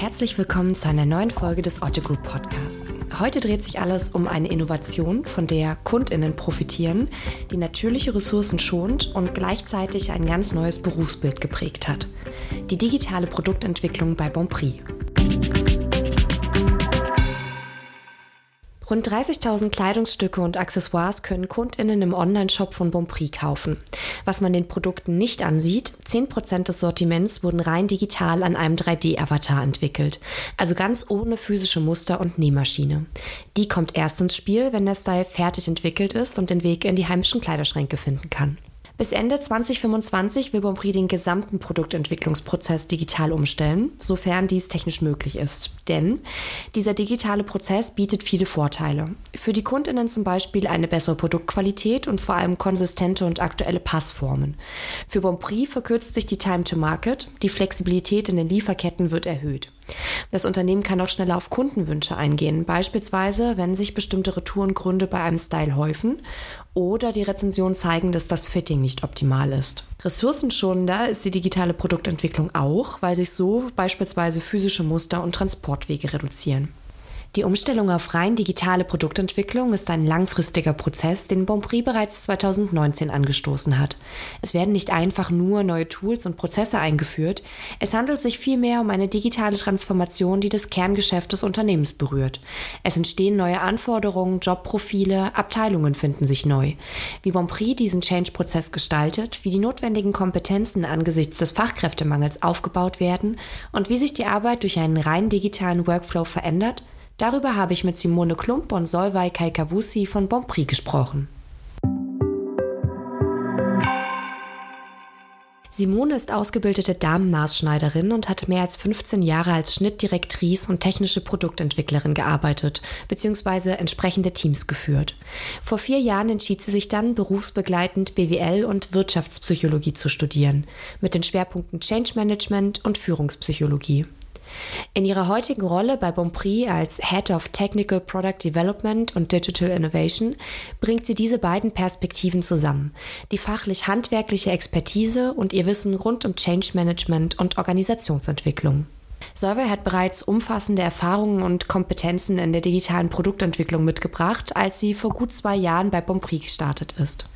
herzlich willkommen zu einer neuen Folge des Otto Group Podcasts. Heute dreht sich alles um eine Innovation, von der KundInnen profitieren, die natürliche Ressourcen schont und gleichzeitig ein ganz neues Berufsbild geprägt hat. Die digitale Produktentwicklung bei Bonprix. Rund 30.000 Kleidungsstücke und Accessoires können KundInnen im Onlineshop von Bonprix kaufen. Was man den Produkten nicht ansieht, 10% des Sortiments wurden rein digital an einem 3D-Avatar entwickelt. Also ganz ohne physische Muster und Nähmaschine. Die kommt erst ins Spiel, wenn der Style fertig entwickelt ist und den Weg in die heimischen Kleiderschränke finden kann. Bis Ende 2025 will Bonprix den gesamten Produktentwicklungsprozess digital umstellen, sofern dies technisch möglich ist. Denn dieser digitale Prozess bietet viele Vorteile. Für die Kundinnen zum Beispiel eine bessere Produktqualität und vor allem konsistente und aktuelle Passformen. Für Bonprix verkürzt sich die Time to Market, die Flexibilität in den Lieferketten wird erhöht. Das Unternehmen kann auch schneller auf Kundenwünsche eingehen, beispielsweise wenn sich bestimmte Retourengründe bei einem Style häufen oder die Rezensionen zeigen, dass das Fitting nicht optimal ist. Ressourcenschonender ist die digitale Produktentwicklung auch, weil sich so beispielsweise physische Muster und Transportwege reduzieren. Die Umstellung auf rein digitale Produktentwicklung ist ein langfristiger Prozess, den Bonprix bereits 2019 angestoßen hat. Es werden nicht einfach nur neue Tools und Prozesse eingeführt, es handelt sich vielmehr um eine digitale Transformation, die das Kerngeschäft des Unternehmens berührt. Es entstehen neue Anforderungen, Jobprofile, Abteilungen finden sich neu. Wie Bonprix diesen Change-Prozess gestaltet, wie die notwendigen Kompetenzen angesichts des Fachkräftemangels aufgebaut werden und wie sich die Arbeit durch einen rein digitalen Workflow verändert, Darüber habe ich mit Simone Klump und Solvay Kaikawusi von Bonprix gesprochen. Simone ist ausgebildete Damenmaßschneiderin und hat mehr als 15 Jahre als Schnittdirektrice und technische Produktentwicklerin gearbeitet bzw. entsprechende Teams geführt. Vor vier Jahren entschied sie sich dann, berufsbegleitend BWL und Wirtschaftspsychologie zu studieren, mit den Schwerpunkten Change Management und Führungspsychologie. In ihrer heutigen Rolle bei Bonprix als Head of Technical Product Development und Digital Innovation bringt sie diese beiden Perspektiven zusammen. Die fachlich-handwerkliche Expertise und ihr Wissen rund um Change Management und Organisationsentwicklung. Survey hat bereits umfassende Erfahrungen und Kompetenzen in der digitalen Produktentwicklung mitgebracht, als sie vor gut zwei Jahren bei Bonprix gestartet ist.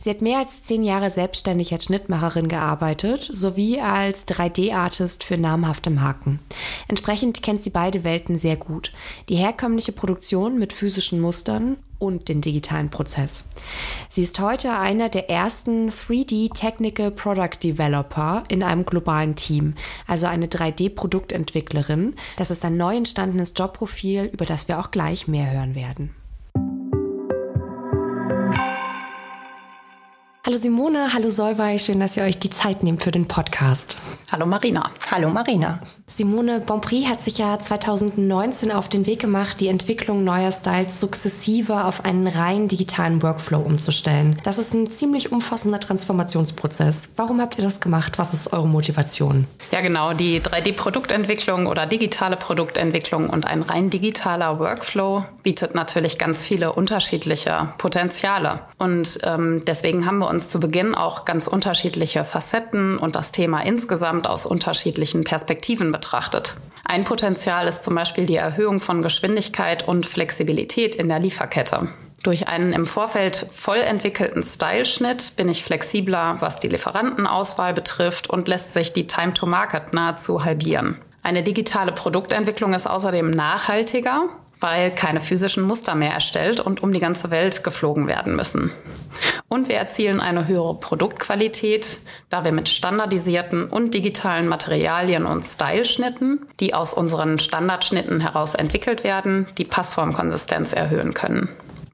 Sie hat mehr als zehn Jahre selbstständig als Schnittmacherin gearbeitet, sowie als 3D-Artist für namhafte Marken. Entsprechend kennt sie beide Welten sehr gut. Die herkömmliche Produktion mit physischen Mustern und den digitalen Prozess. Sie ist heute einer der ersten 3D Technical Product Developer in einem globalen Team, also eine 3D-Produktentwicklerin. Das ist ein neu entstandenes Jobprofil, über das wir auch gleich mehr hören werden. Hallo Simone, hallo Solvay, schön, dass ihr euch die Zeit nehmt für den Podcast. Hallo Marina. Hallo Marina. Simone Bonprix hat sich ja 2019 auf den Weg gemacht, die Entwicklung neuer Styles sukzessive auf einen rein digitalen Workflow umzustellen. Das ist ein ziemlich umfassender Transformationsprozess. Warum habt ihr das gemacht? Was ist eure Motivation? Ja, genau. Die 3D-Produktentwicklung oder digitale Produktentwicklung und ein rein digitaler Workflow bietet natürlich ganz viele unterschiedliche Potenziale. Und ähm, deswegen haben wir uns uns zu Beginn auch ganz unterschiedliche Facetten und das Thema insgesamt aus unterschiedlichen Perspektiven betrachtet. Ein Potenzial ist zum Beispiel die Erhöhung von Geschwindigkeit und Flexibilität in der Lieferkette. Durch einen im Vorfeld voll entwickelten Styleschnitt bin ich flexibler, was die Lieferantenauswahl betrifft und lässt sich die Time to Market nahezu halbieren. Eine digitale Produktentwicklung ist außerdem nachhaltiger, weil keine physischen Muster mehr erstellt und um die ganze Welt geflogen werden müssen. Und wir erzielen eine höhere Produktqualität, da wir mit standardisierten und digitalen Materialien und Styleschnitten, die aus unseren Standardschnitten heraus entwickelt werden, die Passformkonsistenz erhöhen können.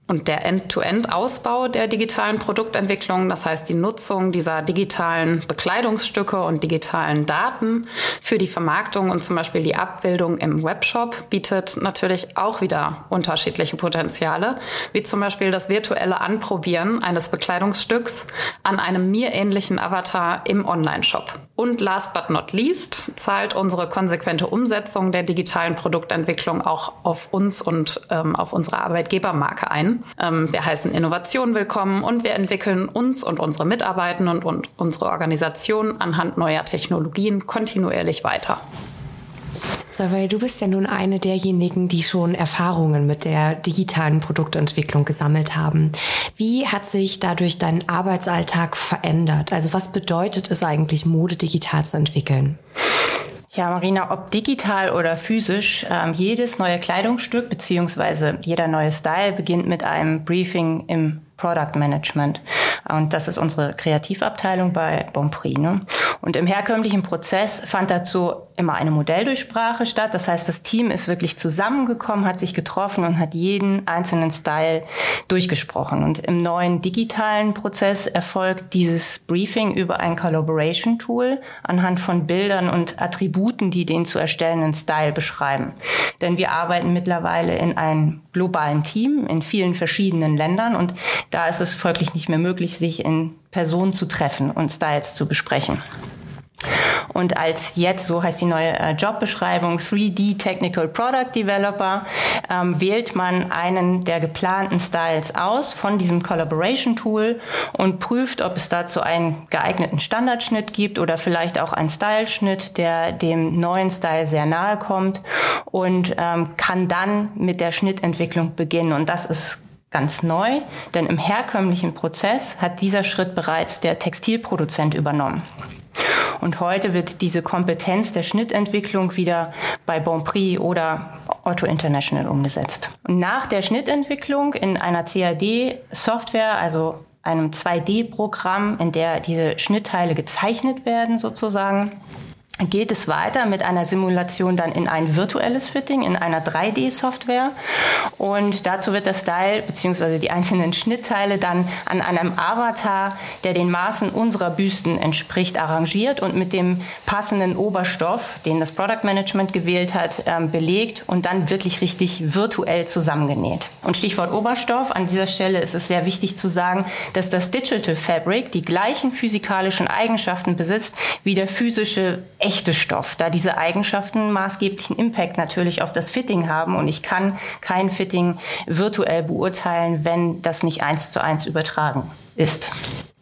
Und der End-to-End-Ausbau der digitalen Produktentwicklung, das heißt die Nutzung dieser digitalen Bekleidungsstücke und digitalen Daten für die Vermarktung und zum Beispiel die Abbildung im Webshop, bietet natürlich auch wieder unterschiedliche Potenziale, wie zum Beispiel das virtuelle Anprobieren eines Bekleidungsstücks an einem mir ähnlichen Avatar im Online-Shop. Und last but not least zahlt unsere konsequente Umsetzung der digitalen Produktentwicklung auch auf uns und ähm, auf unsere Arbeitgebermarke ein. Ähm, wir heißen Innovation willkommen und wir entwickeln uns und unsere Mitarbeitenden und unsere Organisation anhand neuer Technologien kontinuierlich weiter. Survey, du bist ja nun eine derjenigen, die schon Erfahrungen mit der digitalen Produktentwicklung gesammelt haben. Wie hat sich dadurch dein Arbeitsalltag verändert? Also was bedeutet es eigentlich, Mode digital zu entwickeln? Ja, Marina, ob digital oder physisch, ähm, jedes neue Kleidungsstück beziehungsweise jeder neue Style beginnt mit einem Briefing im Product Management. Und das ist unsere Kreativabteilung bei Bonprix. Ne? Und im herkömmlichen Prozess fand dazu immer eine Modelldurchsprache statt. Das heißt, das Team ist wirklich zusammengekommen, hat sich getroffen und hat jeden einzelnen Style durchgesprochen. Und im neuen digitalen Prozess erfolgt dieses Briefing über ein Collaboration-Tool anhand von Bildern und Attributen, die den zu erstellenden Style beschreiben. Denn wir arbeiten mittlerweile in einem globalen Team in vielen verschiedenen Ländern und da ist es folglich nicht mehr möglich, sich in Person zu treffen und Styles zu besprechen. Und als jetzt, so heißt die neue äh, Jobbeschreibung, 3D Technical Product Developer, ähm, wählt man einen der geplanten Styles aus von diesem Collaboration Tool und prüft, ob es dazu einen geeigneten Standardschnitt gibt oder vielleicht auch einen Styleschnitt, der dem neuen Style sehr nahe kommt und ähm, kann dann mit der Schnittentwicklung beginnen. Und das ist ganz neu, denn im herkömmlichen Prozess hat dieser Schritt bereits der Textilproduzent übernommen. Und heute wird diese Kompetenz der Schnittentwicklung wieder bei Bonprix oder Otto International umgesetzt. Und nach der Schnittentwicklung in einer CAD-Software, also einem 2D-Programm, in der diese Schnittteile gezeichnet werden sozusagen, geht es weiter mit einer Simulation dann in ein virtuelles Fitting, in einer 3D-Software. Und dazu wird das Style bzw. die einzelnen Schnittteile dann an einem Avatar, der den Maßen unserer Büsten entspricht, arrangiert und mit dem passenden Oberstoff, den das Product Management gewählt hat, ähm, belegt und dann wirklich richtig virtuell zusammengenäht. Und Stichwort Oberstoff, an dieser Stelle ist es sehr wichtig zu sagen, dass das Digital Fabric die gleichen physikalischen Eigenschaften besitzt wie der physische echte Stoff, da diese Eigenschaften maßgeblichen Impact natürlich auf das Fitting haben und ich kann kein Fitting virtuell beurteilen, wenn das nicht eins zu eins übertragen ist.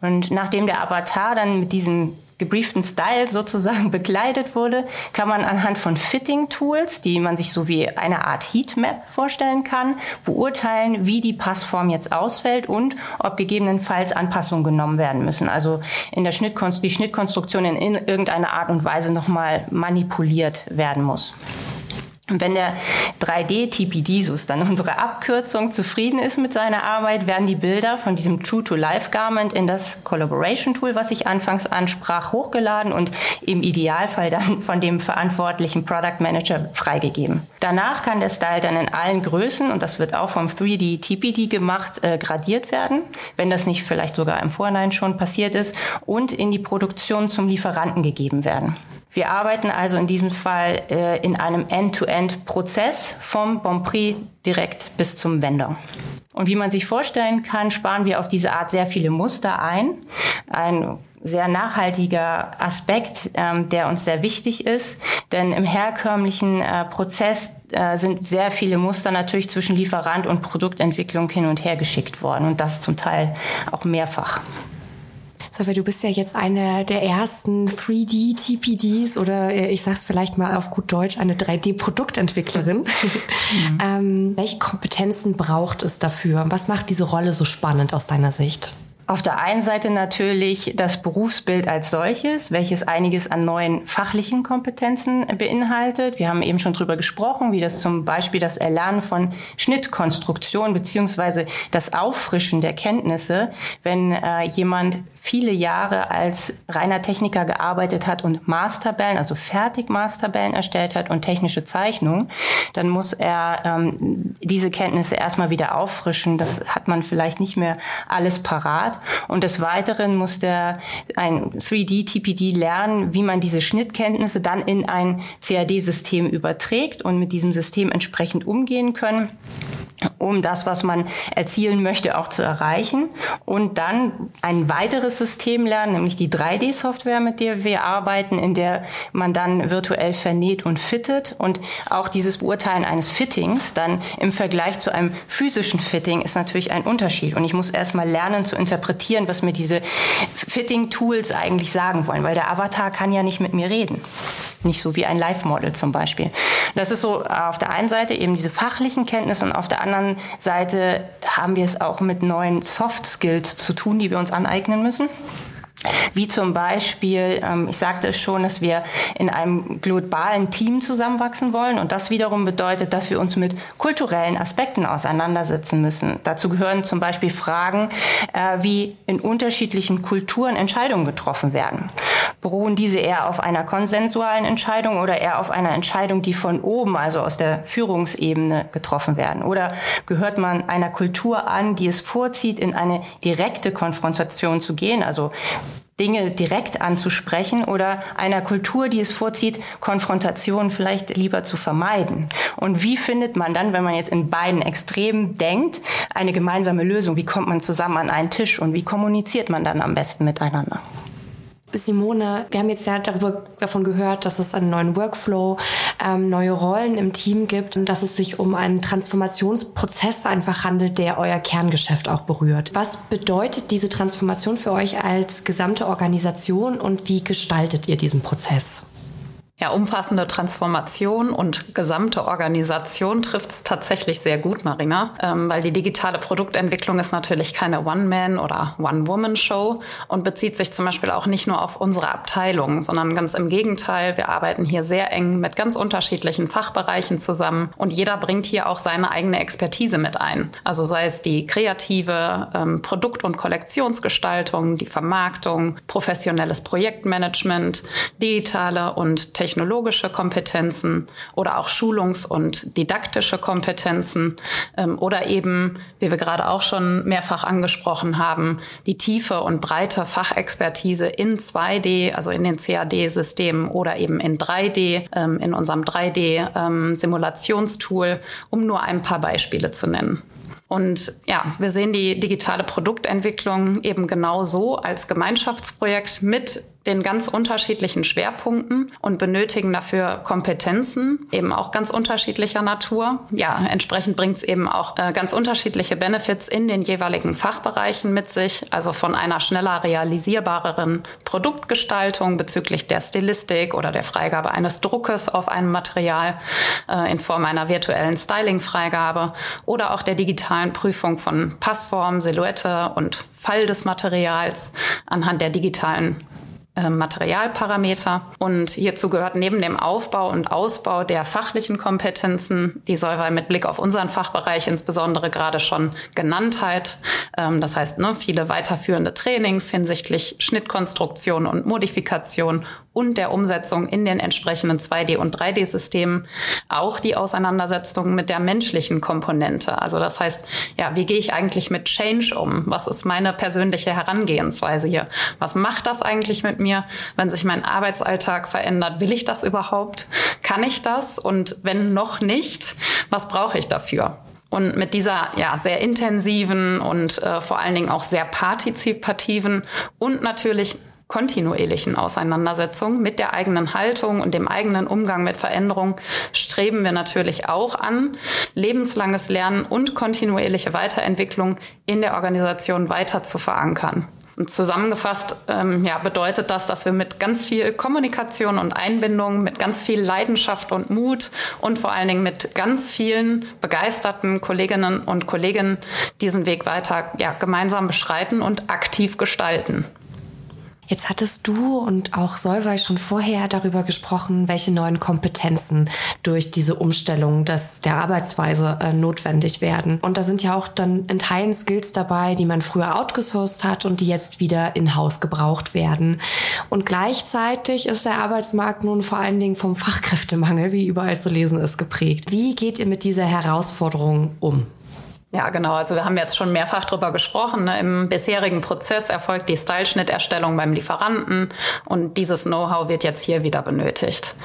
Und nachdem der Avatar dann mit diesem gebrieften Style sozusagen begleitet wurde, kann man anhand von Fitting-Tools, die man sich so wie eine Art Heatmap vorstellen kann, beurteilen, wie die Passform jetzt ausfällt und ob gegebenenfalls Anpassungen genommen werden müssen. Also in der Schnittkonst die Schnittkonstruktion in irgendeiner Art und Weise nochmal manipuliert werden muss. Wenn der 3D-TPD, so ist dann unsere Abkürzung, zufrieden ist mit seiner Arbeit, werden die Bilder von diesem True-to-Life-Garment in das Collaboration-Tool, was ich anfangs ansprach, hochgeladen und im Idealfall dann von dem verantwortlichen Product Manager freigegeben. Danach kann der Style dann in allen Größen, und das wird auch vom 3D-TPD gemacht, äh, gradiert werden, wenn das nicht vielleicht sogar im Vorhinein schon passiert ist, und in die Produktion zum Lieferanten gegeben werden. Wir arbeiten also in diesem Fall äh, in einem End-to-End-Prozess vom Bonprix direkt bis zum Vendor. Und wie man sich vorstellen kann, sparen wir auf diese Art sehr viele Muster ein. Ein sehr nachhaltiger Aspekt, ähm, der uns sehr wichtig ist. Denn im herkömmlichen äh, Prozess äh, sind sehr viele Muster natürlich zwischen Lieferant und Produktentwicklung hin und her geschickt worden und das zum Teil auch mehrfach. Sofia, du bist ja jetzt eine der ersten 3D-TPDs oder äh, ich sag's vielleicht mal auf gut Deutsch, eine 3D-Produktentwicklerin. Mhm. ähm, welche Kompetenzen braucht es dafür? Was macht diese Rolle so spannend aus deiner Sicht? Auf der einen Seite natürlich das Berufsbild als solches, welches einiges an neuen fachlichen Kompetenzen beinhaltet. Wir haben eben schon drüber gesprochen, wie das zum Beispiel das Erlernen von Schnittkonstruktion beziehungsweise das Auffrischen der Kenntnisse, wenn äh, jemand viele Jahre als reiner Techniker gearbeitet hat und Maßtabellen, also Fertig-Maßtabellen erstellt hat und technische Zeichnungen, dann muss er ähm, diese Kenntnisse erstmal wieder auffrischen. Das hat man vielleicht nicht mehr alles parat. Und des Weiteren muss der ein 3D-TPD lernen, wie man diese Schnittkenntnisse dann in ein CAD-System überträgt und mit diesem System entsprechend umgehen können. um das, was man erzielen möchte, auch zu erreichen. Und dann ein weiteres System lernen, nämlich die 3D-Software, mit der wir arbeiten, in der man dann virtuell vernäht und fittet. Und auch dieses Beurteilen eines Fittings dann im Vergleich zu einem physischen Fitting ist natürlich ein Unterschied. Und ich muss erstmal lernen zu interpretieren, was mir diese Fitting-Tools eigentlich sagen wollen, weil der Avatar kann ja nicht mit mir reden. Nicht so wie ein Live-Model zum Beispiel. Das ist so auf der einen Seite eben diese fachlichen Kenntnisse und auf der anderen Seite haben wir es auch mit neuen Soft Skills zu tun, die wir uns aneignen müssen. 嗯 Wie zum Beispiel, ähm, ich sagte es schon, dass wir in einem globalen Team zusammenwachsen wollen und das wiederum bedeutet, dass wir uns mit kulturellen Aspekten auseinandersetzen müssen. Dazu gehören zum Beispiel Fragen, äh, wie in unterschiedlichen Kulturen Entscheidungen getroffen werden. Beruhen diese eher auf einer konsensualen Entscheidung oder eher auf einer Entscheidung, die von oben, also aus der Führungsebene getroffen werden? Oder gehört man einer Kultur an, die es vorzieht, in eine direkte Konfrontation zu gehen, also Dinge direkt anzusprechen oder einer Kultur, die es vorzieht, Konfrontation vielleicht lieber zu vermeiden. Und wie findet man dann, wenn man jetzt in beiden Extremen denkt, eine gemeinsame Lösung? Wie kommt man zusammen an einen Tisch und wie kommuniziert man dann am besten miteinander? Simone, wir haben jetzt ja darüber, davon gehört, dass es einen neuen Workflow, ähm, neue Rollen im Team gibt und dass es sich um einen Transformationsprozess einfach handelt, der euer Kerngeschäft auch berührt. Was bedeutet diese Transformation für euch als gesamte Organisation und wie gestaltet ihr diesen Prozess? Ja, umfassende Transformation und gesamte Organisation trifft es tatsächlich sehr gut, Marina, ähm, weil die digitale Produktentwicklung ist natürlich keine One-Man- oder One-Woman-Show und bezieht sich zum Beispiel auch nicht nur auf unsere Abteilung, sondern ganz im Gegenteil. Wir arbeiten hier sehr eng mit ganz unterschiedlichen Fachbereichen zusammen und jeder bringt hier auch seine eigene Expertise mit ein. Also sei es die kreative ähm, Produkt- und Kollektionsgestaltung, die Vermarktung, professionelles Projektmanagement, digitale und technische technologische Kompetenzen oder auch Schulungs- und didaktische Kompetenzen ähm, oder eben, wie wir gerade auch schon mehrfach angesprochen haben, die tiefe und breite Fachexpertise in 2D, also in den CAD-Systemen oder eben in 3D, ähm, in unserem 3D-Simulationstool, ähm, um nur ein paar Beispiele zu nennen. Und ja, wir sehen die digitale Produktentwicklung eben genau so als Gemeinschaftsprojekt mit den ganz unterschiedlichen Schwerpunkten und benötigen dafür Kompetenzen, eben auch ganz unterschiedlicher Natur. Ja, entsprechend bringt es eben auch äh, ganz unterschiedliche Benefits in den jeweiligen Fachbereichen mit sich, also von einer schneller realisierbareren Produktgestaltung bezüglich der Stilistik oder der Freigabe eines Druckes auf einem Material äh, in Form einer virtuellen Styling-Freigabe oder auch der digitalen Prüfung von Passform, Silhouette und Fall des Materials anhand der digitalen Materialparameter. Und hierzu gehört neben dem Aufbau und Ausbau der fachlichen Kompetenzen, die Solvay mit Blick auf unseren Fachbereich insbesondere gerade schon genannt hat. Ähm, das heißt, ne, viele weiterführende Trainings hinsichtlich Schnittkonstruktion und Modifikation und der Umsetzung in den entsprechenden 2D- und 3D-Systemen auch die Auseinandersetzung mit der menschlichen Komponente. Also das heißt, ja, wie gehe ich eigentlich mit Change um? Was ist meine persönliche Herangehensweise hier? Was macht das eigentlich mit mir, wenn sich mein Arbeitsalltag verändert? Will ich das überhaupt? Kann ich das? Und wenn noch nicht, was brauche ich dafür? Und mit dieser ja sehr intensiven und äh, vor allen Dingen auch sehr partizipativen und natürlich kontinuierlichen Auseinandersetzung mit der eigenen Haltung und dem eigenen Umgang mit Veränderung streben wir natürlich auch an, lebenslanges Lernen und kontinuierliche Weiterentwicklung in der Organisation weiter zu verankern. Und zusammengefasst ähm, ja, bedeutet das, dass wir mit ganz viel Kommunikation und Einbindung, mit ganz viel Leidenschaft und Mut und vor allen Dingen mit ganz vielen begeisterten Kolleginnen und Kollegen diesen Weg weiter ja, gemeinsam beschreiten und aktiv gestalten. Jetzt hattest du und auch Solvay schon vorher darüber gesprochen, welche neuen Kompetenzen durch diese Umstellung des, der Arbeitsweise äh, notwendig werden. Und da sind ja auch dann in Teilen Skills dabei, die man früher outgesourced hat und die jetzt wieder in-house gebraucht werden. Und gleichzeitig ist der Arbeitsmarkt nun vor allen Dingen vom Fachkräftemangel, wie überall zu lesen ist, geprägt. Wie geht ihr mit dieser Herausforderung um? Ja, genau. Also wir haben jetzt schon mehrfach darüber gesprochen. Ne? Im bisherigen Prozess erfolgt die Styleschnitterstellung beim Lieferanten und dieses Know-how wird jetzt hier wieder benötigt.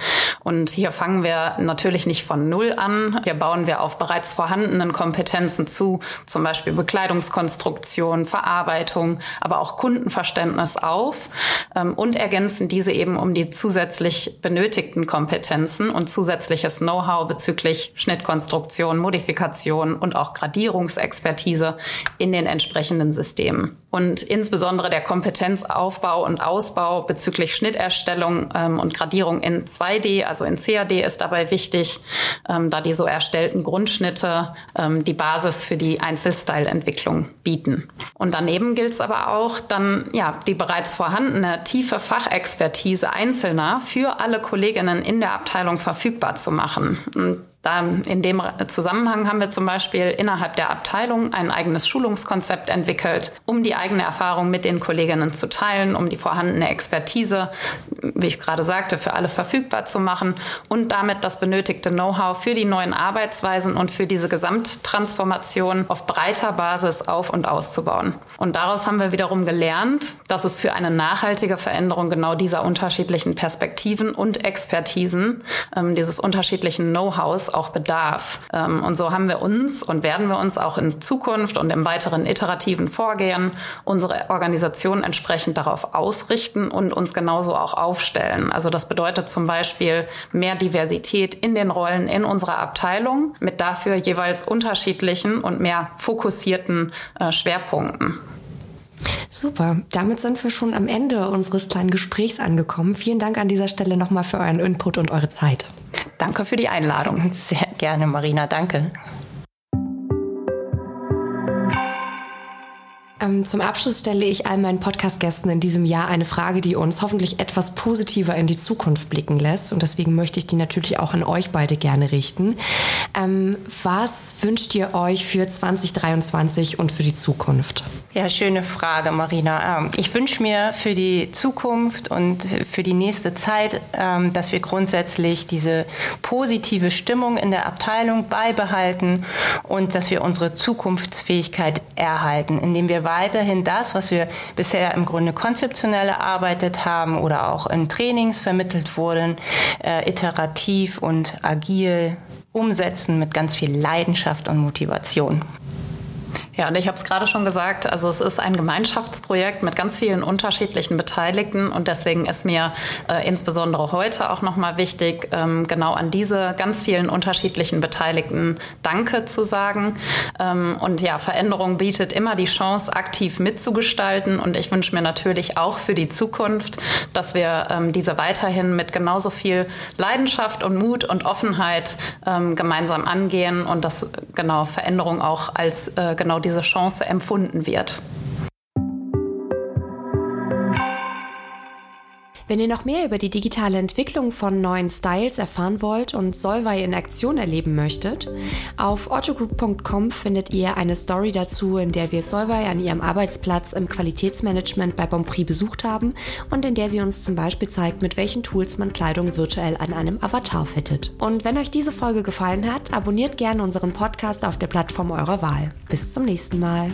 Und hier fangen wir natürlich nicht von Null an. Hier bauen wir auf bereits vorhandenen Kompetenzen zu, zum Beispiel Bekleidungskonstruktion, Verarbeitung, aber auch Kundenverständnis auf ähm, und ergänzen diese eben um die zusätzlich benötigten Kompetenzen und zusätzliches Know-how bezüglich Schnittkonstruktion, Modifikation und auch Gradierung Führungsexpertise in den entsprechenden Systemen. Und insbesondere der Kompetenzaufbau und Ausbau bezüglich Schnitterstellung ähm, und Gradierung in 2D, also in CAD, ist dabei wichtig, ähm, da die so erstellten Grundschnitte ähm, die Basis für die Einzelstyle-Entwicklung bieten. Und daneben gilt es aber auch, dann ja die bereits vorhandene tiefe Fachexpertise Einzelner für alle Kolleginnen in der Abteilung verfügbar zu machen. Und in dem Zusammenhang haben wir zum Beispiel innerhalb der Abteilung ein eigenes Schulungskonzept entwickelt, um die eigene Erfahrung mit den Kolleginnen zu teilen, um die vorhandene Expertise, wie ich gerade sagte, für alle verfügbar zu machen und damit das benötigte Know-how für die neuen Arbeitsweisen und für diese Gesamttransformation auf breiter Basis auf und auszubauen. Und daraus haben wir wiederum gelernt, dass es für eine nachhaltige Veränderung genau dieser unterschiedlichen Perspektiven und Expertisen, ähm, dieses unterschiedlichen Know-hows auch bedarf. Ähm, und so haben wir uns und werden wir uns auch in Zukunft und im weiteren iterativen Vorgehen unsere Organisation entsprechend darauf ausrichten und uns genauso auch aufstellen. Also das bedeutet zum Beispiel mehr Diversität in den Rollen in unserer Abteilung mit dafür jeweils unterschiedlichen und mehr fokussierten äh, Schwerpunkten. Super, damit sind wir schon am Ende unseres kleinen Gesprächs angekommen. Vielen Dank an dieser Stelle nochmal für euren Input und eure Zeit. Danke für die Einladung. Sehr gerne, Marina. Danke. Zum Abschluss stelle ich all meinen Podcast-Gästen in diesem Jahr eine Frage, die uns hoffentlich etwas positiver in die Zukunft blicken lässt. Und deswegen möchte ich die natürlich auch an euch beide gerne richten. Ähm, was wünscht ihr euch für 2023 und für die Zukunft? Ja, schöne Frage, Marina. Ähm, ich wünsche mir für die Zukunft und für die nächste Zeit, ähm, dass wir grundsätzlich diese positive Stimmung in der Abteilung beibehalten und dass wir unsere Zukunftsfähigkeit erhalten, indem wir weiterhin das, was wir bisher im Grunde konzeptionell erarbeitet haben oder auch in Trainings vermittelt wurden, äh, iterativ und agil umsetzen mit ganz viel Leidenschaft und Motivation. Ja, und ich habe es gerade schon gesagt, also es ist ein Gemeinschaftsprojekt mit ganz vielen unterschiedlichen Beteiligten und deswegen ist mir äh, insbesondere heute auch nochmal wichtig, ähm, genau an diese ganz vielen unterschiedlichen Beteiligten Danke zu sagen. Ähm, und ja, Veränderung bietet immer die Chance, aktiv mitzugestalten und ich wünsche mir natürlich auch für die Zukunft, dass wir ähm, diese weiterhin mit genauso viel Leidenschaft und Mut und Offenheit ähm, gemeinsam angehen und dass genau Veränderung auch als äh, genau diese Chance empfunden wird. Wenn ihr noch mehr über die digitale Entwicklung von neuen Styles erfahren wollt und Solvay in Aktion erleben möchtet, auf autogroup.com findet ihr eine Story dazu, in der wir Solvay an ihrem Arbeitsplatz im Qualitätsmanagement bei Bonprix besucht haben und in der sie uns zum Beispiel zeigt, mit welchen Tools man Kleidung virtuell an einem Avatar fittet. Und wenn euch diese Folge gefallen hat, abonniert gerne unseren Podcast auf der Plattform eurer Wahl. Bis zum nächsten Mal.